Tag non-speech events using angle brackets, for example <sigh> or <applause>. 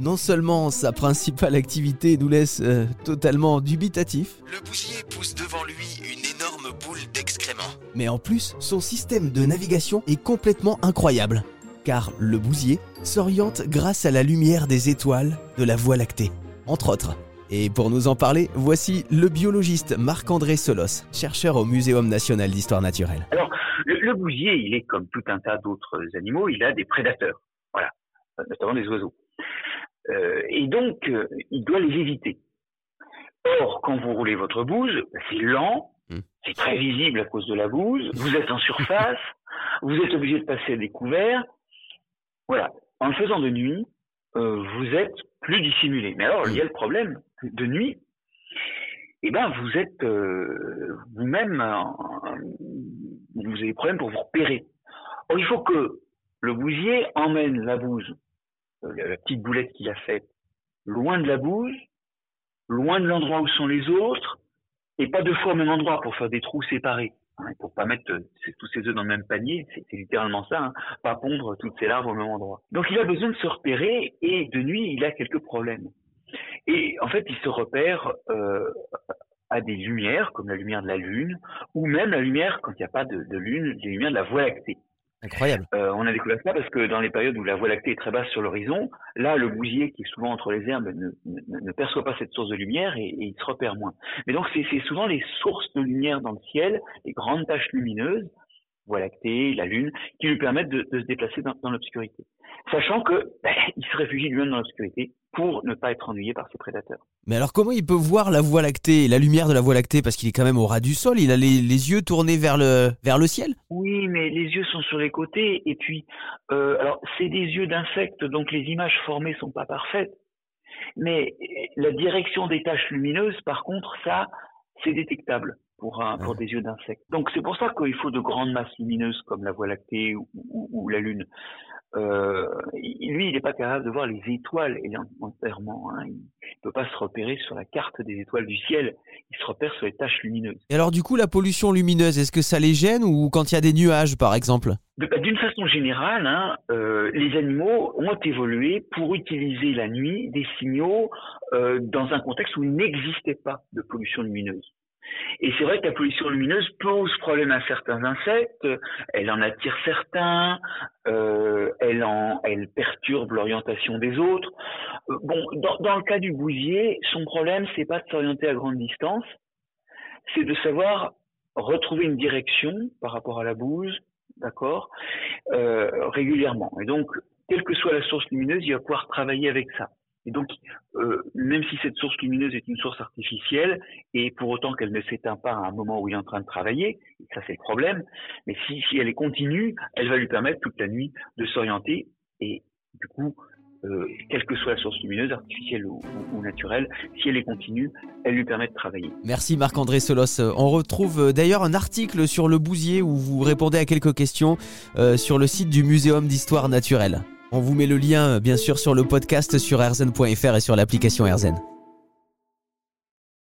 Non seulement sa principale activité nous laisse euh, totalement dubitatif, Le bousier pousse devant lui une énorme boule d'excréments. mais en plus, son système de navigation est complètement incroyable. Car le bousier s'oriente grâce à la lumière des étoiles de la Voie lactée, entre autres. Et pour nous en parler, voici le biologiste Marc-André Solos, chercheur au Muséum national d'histoire naturelle. Alors, le, le bousier, il est comme tout un tas d'autres animaux, il a des prédateurs, voilà, notamment des oiseaux. Euh, et donc, euh, il doit les éviter. Or, quand vous roulez votre bouse, c'est lent, Hmm. c'est très visible à cause de la bouse, vous êtes en surface, <laughs> vous êtes obligé de passer à découvert. Voilà, en le faisant de nuit, euh, vous êtes plus dissimulé. Mais alors, il y a le problème, de nuit, eh ben, vous êtes vous-même, vous avez des problèmes pour vous repérer. Or, il faut que le bousier emmène la bouse, la petite boulette qu'il a faite, loin de la bouse, loin de l'endroit où sont les autres, et pas deux fois au même endroit pour faire des trous séparés. Hein, pour pas mettre euh, tous ses œufs dans le même panier, c'est littéralement ça, hein, pas pondre toutes ses larves au même endroit. Donc il a besoin de se repérer et de nuit il a quelques problèmes. Et en fait il se repère euh, à des lumières comme la lumière de la lune ou même la lumière quand il n'y a pas de, de lune, les lumières de la Voie lactée. Euh, on a découvert ça parce que dans les périodes où la Voie lactée est très basse sur l'horizon, là, le bousier qui est souvent entre les herbes ne, perçoit pas cette source de lumière et, et il se repère moins. Mais donc, c'est souvent les sources de lumière dans le ciel, les grandes taches lumineuses, Voie lactée, la Lune, qui lui permettent de, de se déplacer dans, dans l'obscurité. Sachant que ben, il se réfugie lui-même dans l'obscurité pour ne pas être ennuyé par ses prédateurs. Mais alors comment il peut voir la Voie lactée, la lumière de la Voie lactée? Parce qu'il est quand même au ras du sol, il a les, les yeux tournés vers le, vers le ciel? Oui, mais les yeux sont sur les côtés et puis, euh, alors c'est des yeux d'insectes, donc les images formées sont pas parfaites. Mais la direction des taches lumineuses, par contre, ça, c'est détectable pour un, pour des yeux d'insectes. Donc c'est pour ça qu'il faut de grandes masses lumineuses comme la Voie lactée ou, ou- ou la Lune. Euh, lui, il n'est pas capable de voir les étoiles élémentairement. Hein. Il ne peut pas se repérer sur la carte des étoiles du ciel. Il se repère sur les taches lumineuses. Et alors du coup, la pollution lumineuse, est-ce que ça les gêne ou quand il y a des nuages par exemple? Bah, D'une façon générale, hein, euh, les animaux ont évolué pour utiliser la nuit des signaux euh, dans un contexte où il n'existait pas de pollution lumineuse. Et c'est vrai que la pollution lumineuse pose problème à certains insectes, elle en attire certains, euh, elle, en, elle perturbe l'orientation des autres. Euh, bon, dans, dans le cas du bousier, son problème, c'est pas de s'orienter à grande distance, c'est de savoir retrouver une direction par rapport à la bouse, d'accord, euh, régulièrement. Et donc, quelle que soit la source lumineuse, il va pouvoir travailler avec ça. Et donc, euh, même si cette source lumineuse est une source artificielle, et pour autant qu'elle ne s'éteint pas à un moment où il est en train de travailler, et ça c'est le problème, mais si, si elle est continue, elle va lui permettre toute la nuit de s'orienter, et du coup, euh, quelle que soit la source lumineuse, artificielle ou, naturelle, si elle est continue, elle lui permet de travailler. Merci Marc-André Solos. Euh, On retrouve d'ailleurs un article sur le bousier où vous répondez à quelques questions sur le site du Muséum d'histoire naturelle. On vous met le lien bien sûr sur le podcast sur rzn.fr et sur l'application RZN.